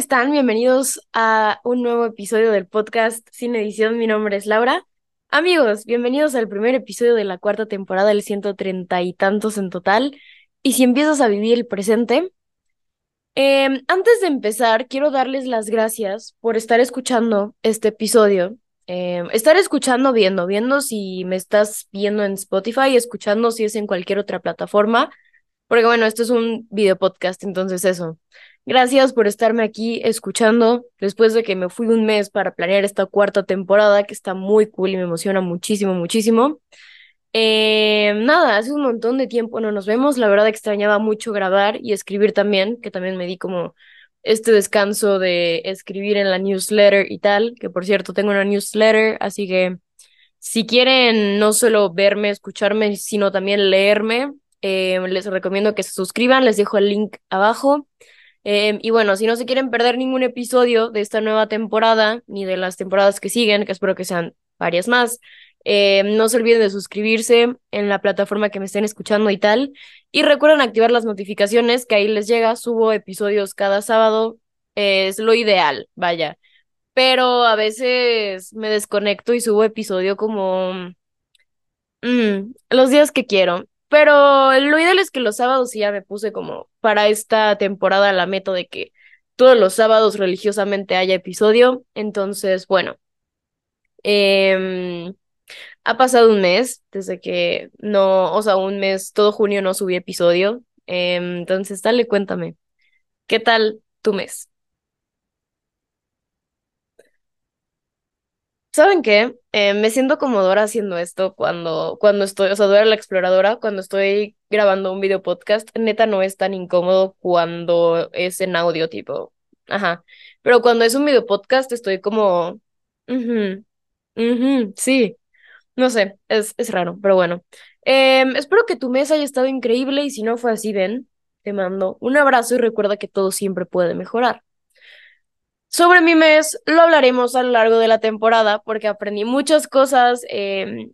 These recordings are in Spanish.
están? Bienvenidos a un nuevo episodio del podcast Sin Edición. Mi nombre es Laura. Amigos, bienvenidos al primer episodio de la cuarta temporada, del ciento treinta y tantos en total. Y si empiezas a vivir el presente, em, antes de empezar, quiero darles las gracias por estar escuchando este episodio. Em, estar escuchando, viendo, viendo si me estás viendo en Spotify, escuchando si es en cualquier otra plataforma. Porque bueno, esto es un video podcast, entonces eso. Gracias por estarme aquí escuchando después de que me fui un mes para planear esta cuarta temporada que está muy cool y me emociona muchísimo, muchísimo. Eh, nada, hace un montón de tiempo no nos vemos. La verdad extrañaba mucho grabar y escribir también, que también me di como este descanso de escribir en la newsletter y tal, que por cierto tengo una newsletter, así que si quieren no solo verme, escucharme, sino también leerme, eh, les recomiendo que se suscriban, les dejo el link abajo. Em, y bueno, si no se quieren perder ningún episodio de esta nueva temporada, ni de las temporadas que siguen, que espero que sean varias más, em, no se olviden de suscribirse en la plataforma que me estén escuchando y tal. Y recuerden activar las notificaciones, que ahí les llega, subo episodios cada sábado, es lo ideal, vaya. Pero a veces me desconecto y subo episodio como mm, los días que quiero. Pero lo ideal es que los sábados ya me puse como para esta temporada la meta de que todos los sábados religiosamente haya episodio. Entonces, bueno. Em, ha pasado un mes desde que no, o sea, un mes, todo junio no subí episodio. Em, entonces, dale, cuéntame. ¿Qué tal tu mes? ¿Saben qué? Eh, me siento como Dora haciendo esto cuando, cuando estoy, o sea, Dora la exploradora, cuando estoy grabando un video podcast, neta no es tan incómodo cuando es en audio, tipo, ajá. Pero cuando es un video podcast estoy como, mhm, sí, no sé, es, es raro, pero bueno. Em, espero que tu mes haya estado increíble y si no fue así, ven, te mando un abrazo y recuerda que todo siempre puede mejorar. Sobre mi mes lo hablaremos a lo largo de la temporada porque aprendí muchas cosas em,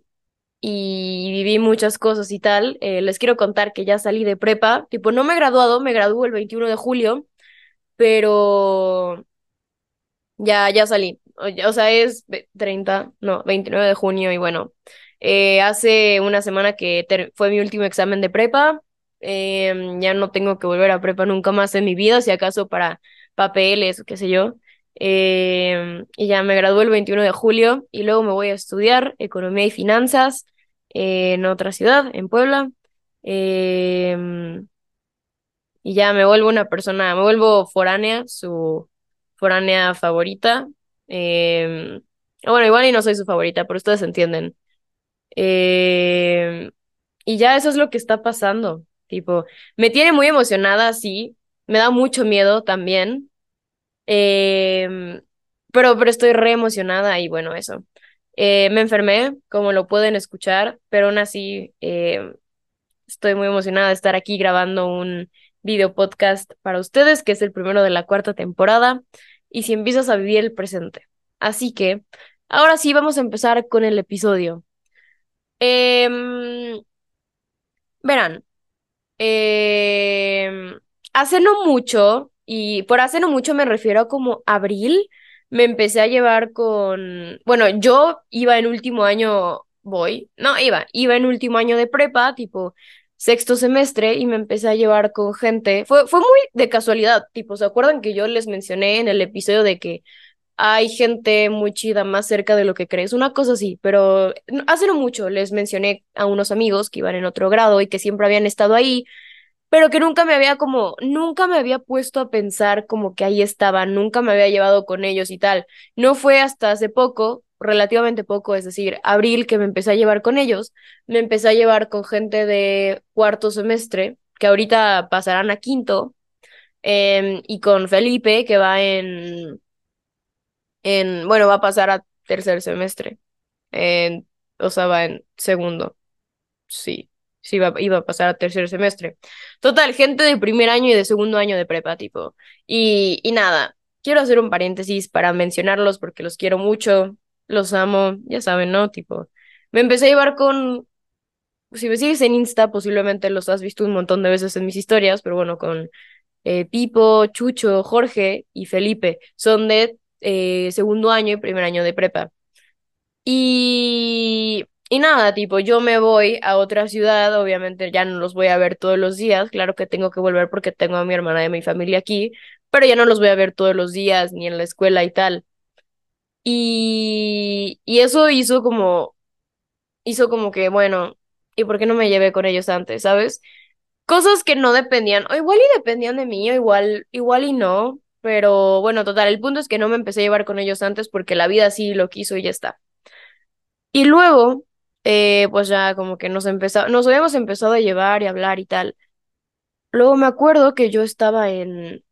y viví muchas cosas y tal. Eh, les quiero contar que ya salí de prepa, tipo no me he graduado, me graduó el 21 de julio, pero ya, ya salí. O sea, es 30, no, 29 de junio y bueno, eh, hace una semana que fue mi último examen de prepa. Em, ya no tengo que volver a prepa nunca más en mi vida, si acaso para papeles o qué sé yo. Em, y ya me gradué el 21 de julio y luego me voy a estudiar economía y finanzas en otra ciudad, en Puebla. Em, y ya me vuelvo una persona, me vuelvo foránea, su foránea favorita. Em, bueno, igual y no soy su favorita, pero ustedes entienden. y ya eso es lo que está pasando. Tipo, me tiene muy emocionada, sí. Me da mucho miedo también. Em, pero, pero estoy re emocionada y bueno, eso. Eh, me enfermé, como lo pueden escuchar, pero aún así em, estoy muy emocionada de estar aquí grabando un video podcast para ustedes, que es el primero de la cuarta temporada, y si empiezas a vivir el presente. Así que, ahora sí, vamos a empezar con el episodio. Em, verán, hace no mucho y por hace no mucho me refiero a como abril, me empecé a llevar con, bueno, yo iba en último año, voy, no, iba, iba en último año de prepa, tipo sexto semestre, y me empecé a llevar con gente, fue, fue muy de casualidad, tipo, ¿se acuerdan que yo les mencioné en el episodio de que hay gente muy chida más cerca de lo que crees, una cosa así, pero hace no mucho les mencioné a unos amigos que iban en otro grado y que siempre habían estado ahí, pero que nunca me había como, nunca me había puesto a pensar como que ahí estaban, nunca me había llevado con ellos y tal. No fue hasta hace poco, relativamente poco, es decir, abril que me empecé a llevar con ellos, me empecé a llevar con gente de cuarto semestre, que ahorita pasarán a quinto, em, y con Felipe, que va en, en, bueno, va a pasar a tercer semestre, en, o sea, va en segundo, sí sí iba, iba a pasar a tercer semestre. Total, gente de primer año y de segundo año de prepa, tipo. Y, y nada, quiero hacer un paréntesis para mencionarlos porque los quiero mucho, los amo, ya saben, ¿no? Tipo, me empecé a llevar con, si me sigues en Insta, posiblemente los has visto un montón de veces en mis historias, pero bueno, con eh, Pipo, Chucho, Jorge y Felipe. Son de eh, segundo año y primer año de prepa. Y, y nada, tipo, yo me voy a otra ciudad, obviamente ya no los voy a ver todos los días, claro que tengo que volver porque tengo a mi hermana y mi familia aquí, pero ya no los voy a ver todos los días ni en la escuela y tal. Y, y eso hizo como, hizo como que, bueno, ¿y por qué no me llevé con ellos antes, sabes? Cosas que no dependían, o igual y dependían de mí, o igual, igual y no, pero bueno, total, el punto es que no me empecé a llevar con ellos antes porque la vida sí lo quiso y ya está. Y luego, eh, pues ya como que nos empezó, nos habíamos empezado a llevar y hablar y tal. Luego me acuerdo que yo estaba en,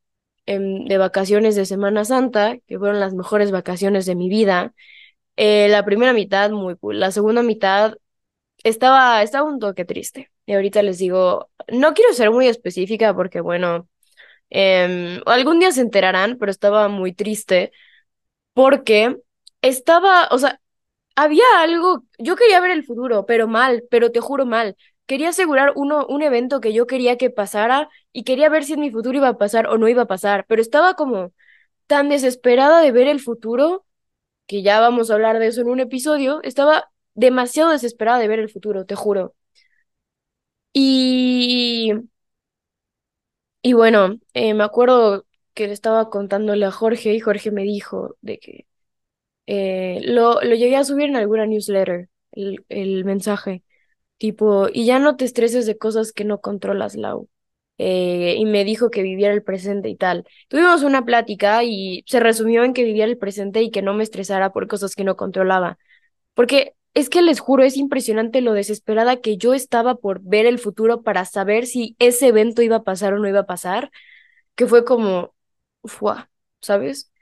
en de vacaciones de Semana Santa, que fueron las mejores vacaciones de mi vida. Eh, la primera mitad muy cool, la segunda mitad estaba, estaba un toque triste. Y ahorita les digo, no quiero ser muy específica porque, bueno, em, algún día se enterarán, pero estaba muy triste porque estaba, o sea, había algo, yo quería ver el futuro, pero mal, pero te juro mal. Quería asegurar uno, un evento que yo quería que pasara y quería ver si en mi futuro iba a pasar o no iba a pasar, pero estaba como tan desesperada de ver el futuro, que ya vamos a hablar de eso en un episodio, estaba demasiado desesperada de ver el futuro, te juro. Y, y bueno, eh, me acuerdo que le estaba contándole a Jorge y Jorge me dijo de que eh, lo, lo llegué a subir en alguna newsletter, el, el mensaje, tipo, y ya no te estreses de cosas que no controlas, Lau. Eh, y me dijo que viviera el presente y tal. Tuvimos una plática y se resumió en que viviera el presente y que no me estresara por cosas que no controlaba. Porque es que les juro, es impresionante lo desesperada que yo estaba por ver el futuro para saber si ese evento iba a pasar o no iba a pasar, que fue como, ¡fua! ¿sabes?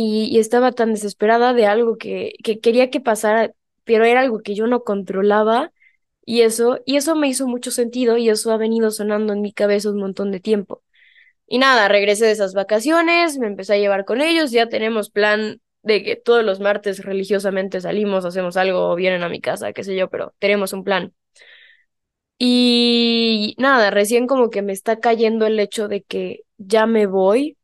Y, estaba tan desesperada de algo que, que quería que pasara, pero era algo que yo no controlaba y eso, y eso me hizo mucho sentido y eso ha venido sonando en mi cabeza un montón de tiempo. Y nada, regresé de esas vacaciones, me empecé a llevar con ellos, ya tenemos plan de que todos los martes religiosamente salimos, hacemos algo, vienen a mi casa, qué sé yo, pero tenemos un plan. Y nada, recién como que me está cayendo el hecho de que ya me voy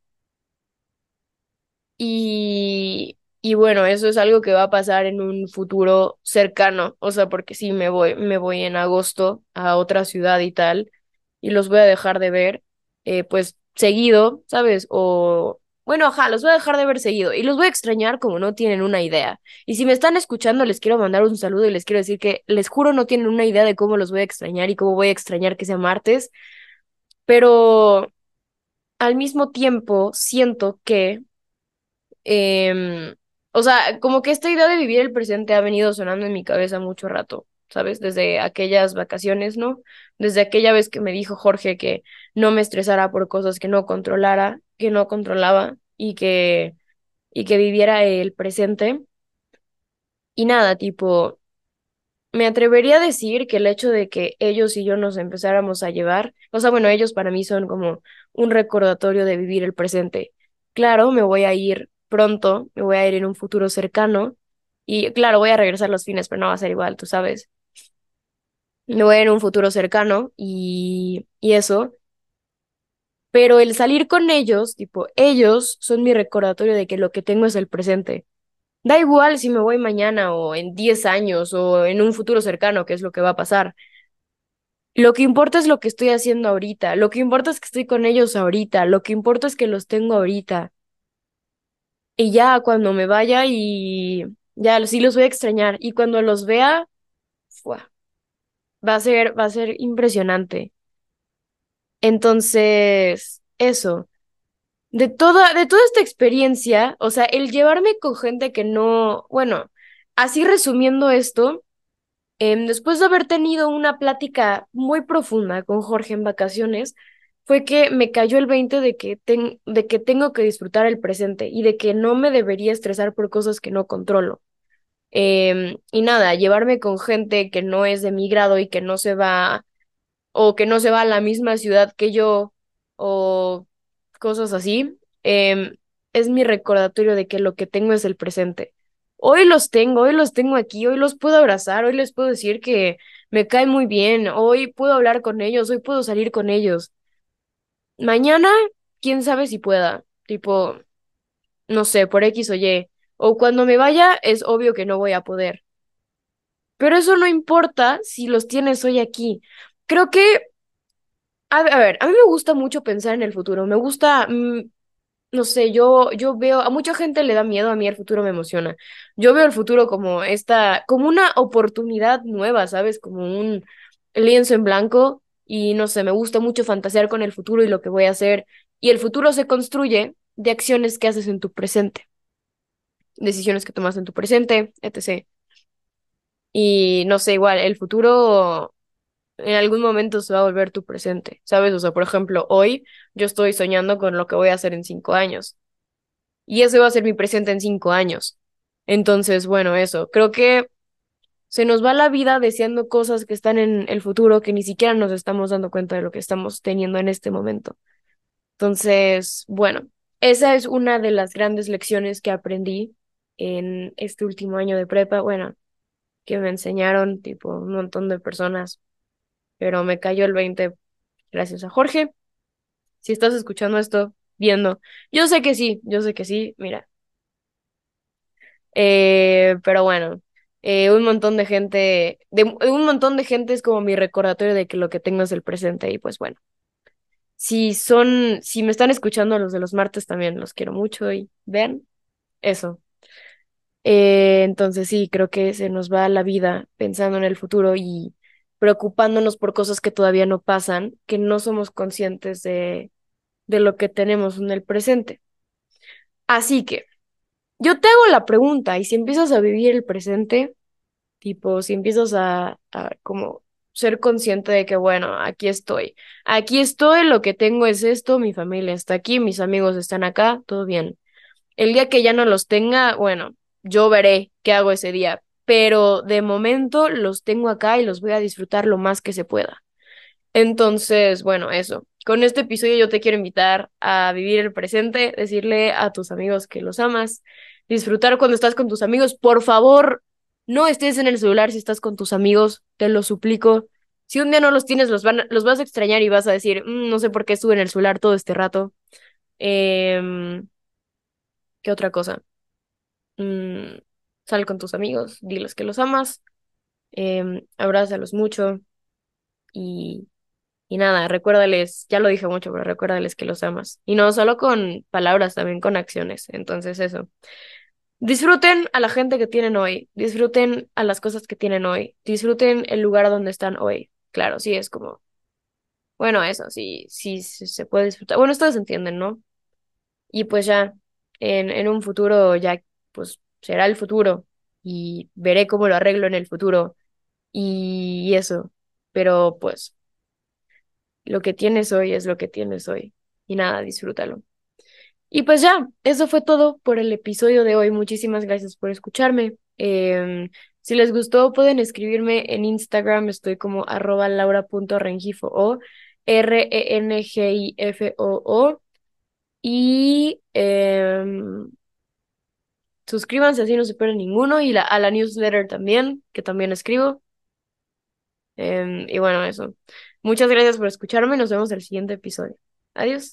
y, y bueno, eso es algo que va a pasar en un futuro cercano, o sea, porque sí, me voy, me voy en agosto a otra ciudad y tal, y los voy a dejar de ver, eh, pues seguido, ¿sabes? O, bueno, ajá, los voy a dejar de ver seguido y los voy a extrañar como no tienen una idea. Y si me están escuchando, les quiero mandar un saludo y les quiero decir que les juro no tienen una idea de cómo los voy a extrañar y cómo voy a extrañar que sea martes, pero al mismo tiempo siento que Em, o sea, como que esta idea de vivir el presente ha venido sonando en mi cabeza mucho rato, ¿sabes? Desde aquellas vacaciones, ¿no? Desde aquella vez que me dijo Jorge que no me estresara por cosas que no controlara, que no controlaba y que, y que viviera el presente. Y nada, tipo, me atrevería a decir que el hecho de que ellos y yo nos empezáramos a llevar, o sea, bueno, ellos para mí son como un recordatorio de vivir el presente. Claro, me voy a ir pronto, me voy a ir en un futuro cercano y claro, voy a regresar los fines, pero no va a ser igual, tú sabes. Me voy a ir en un futuro cercano y, y eso. Pero el salir con ellos, tipo, ellos son mi recordatorio de que lo que tengo es el presente. Da igual si me voy mañana o en 10 años o en un futuro cercano, que es lo que va a pasar. Lo que importa es lo que estoy haciendo ahorita, lo que importa es que estoy con ellos ahorita, lo que importa es que los tengo ahorita. Y ya cuando me vaya y ya sí los voy a extrañar. Y cuando los vea, va a ser, va a ser impresionante. Entonces, eso. De toda, de toda esta experiencia, o sea, el llevarme con gente que no, bueno, así resumiendo esto, em, después de haber tenido una plática muy profunda con Jorge en vacaciones, fue que me cayó el 20 de que, de que tengo que disfrutar el presente y de que no me debería estresar por cosas que no controlo. Em, y nada, llevarme con gente que no es de mi grado y que no se va o que no se va a la misma ciudad que yo o cosas así, em, es mi recordatorio de que lo que tengo es el presente. Hoy los tengo, hoy los tengo aquí, hoy los puedo abrazar, hoy les puedo decir que me cae muy bien, hoy puedo hablar con ellos, hoy puedo salir con ellos. Mañana quién sabe si pueda, tipo, no sé, por X o Y, o cuando me vaya es obvio que no voy a poder. Pero eso no importa si los tienes hoy aquí. Creo que, a, ver, a mí me gusta mucho pensar en el futuro, me gusta, mm, no sé, yo, yo veo, a mucha gente le da miedo, a mí el futuro me emociona. Yo veo el futuro como esta, como una oportunidad nueva, ¿sabes? Como un lienzo en blanco y no sé, me gusta mucho fantasear con el futuro y lo que voy a hacer. Y el futuro se construye de acciones que haces en tu presente, decisiones que tomas en tu presente, etc. Y no sé, igual, el futuro en algún momento se va a volver tu presente, ¿sabes? O sea, por ejemplo, hoy yo estoy soñando con lo que voy a hacer en cinco años. Y ese va a ser mi presente en cinco años. Entonces, bueno, eso. Creo que se nos va la vida deseando cosas que están en el futuro que ni siquiera nos estamos dando cuenta de lo que estamos teniendo en este momento. Entonces, bueno, esa es una de las grandes lecciones que aprendí en este último año de prepa. Bueno, que me enseñaron, tipo, un montón de personas, pero me cayó el 20 gracias a Jorge. Si estás escuchando esto, viendo, yo sé que sí, yo sé que sí, mira. Eh, pero bueno, eh, un montón de gente, de, un montón de gente es como mi recordatorio de que lo que tengo es el presente y pues bueno. Si son, si me están escuchando los de los martes también los quiero mucho y vean eso. Eh, entonces sí, creo que se nos va la vida pensando en el futuro y preocupándonos por cosas que todavía no pasan, que no somos conscientes de, de lo que tenemos en el presente. Así que, yo te hago la pregunta, y si empiezas a vivir el presente, tipo, si empiezas a, a como ser consciente de que, bueno, aquí estoy, aquí estoy, lo que tengo es esto, mi familia está aquí, mis amigos están acá, todo bien. El día que ya no los tenga, bueno, yo veré qué hago ese día, pero de momento los tengo acá y los voy a disfrutar lo más que se pueda. Entonces, bueno, eso. Con este episodio yo te quiero invitar a vivir el presente, decirle a tus amigos que los amas, disfrutar cuando estás con tus amigos. Por favor, no estés en el celular si estás con tus amigos, te lo suplico. Si un día no los tienes, los, van, los vas a extrañar y vas a decir, mm, no sé por qué estuve en el celular todo este rato. Eh, ¿Qué otra cosa? Mm, sal con tus amigos, diles que los amas, eh, abrázalos mucho y, y nada, recuérdales, ya lo dije mucho, pero recuérdales que los amas. Y no solo con palabras, también con acciones. Entonces eso. Disfruten a la gente que tienen hoy, disfruten a las cosas que tienen hoy, disfruten el lugar donde están hoy. Claro, sí, es como, bueno, eso, sí, sí, se puede disfrutar. Bueno, ustedes entienden, ¿no? Y pues ya, en, en un futuro ya pues será el futuro y veré cómo lo arreglo en el futuro y eso. Pero pues lo que tienes hoy es lo que tienes hoy y nada, disfrútalo. Y pues ya, eso fue todo por el episodio de hoy. Muchísimas gracias por escucharme. Em, si les gustó, pueden escribirme en Instagram. Estoy como arroba laura.rengifo o R-E-N-G-I-F-O-O. Y em, Suscríbanse así no se pierden ninguno y la, a la newsletter también, que también escribo. Em, y bueno, eso. Muchas gracias por escucharme. Nos vemos en el siguiente episodio. Adiós.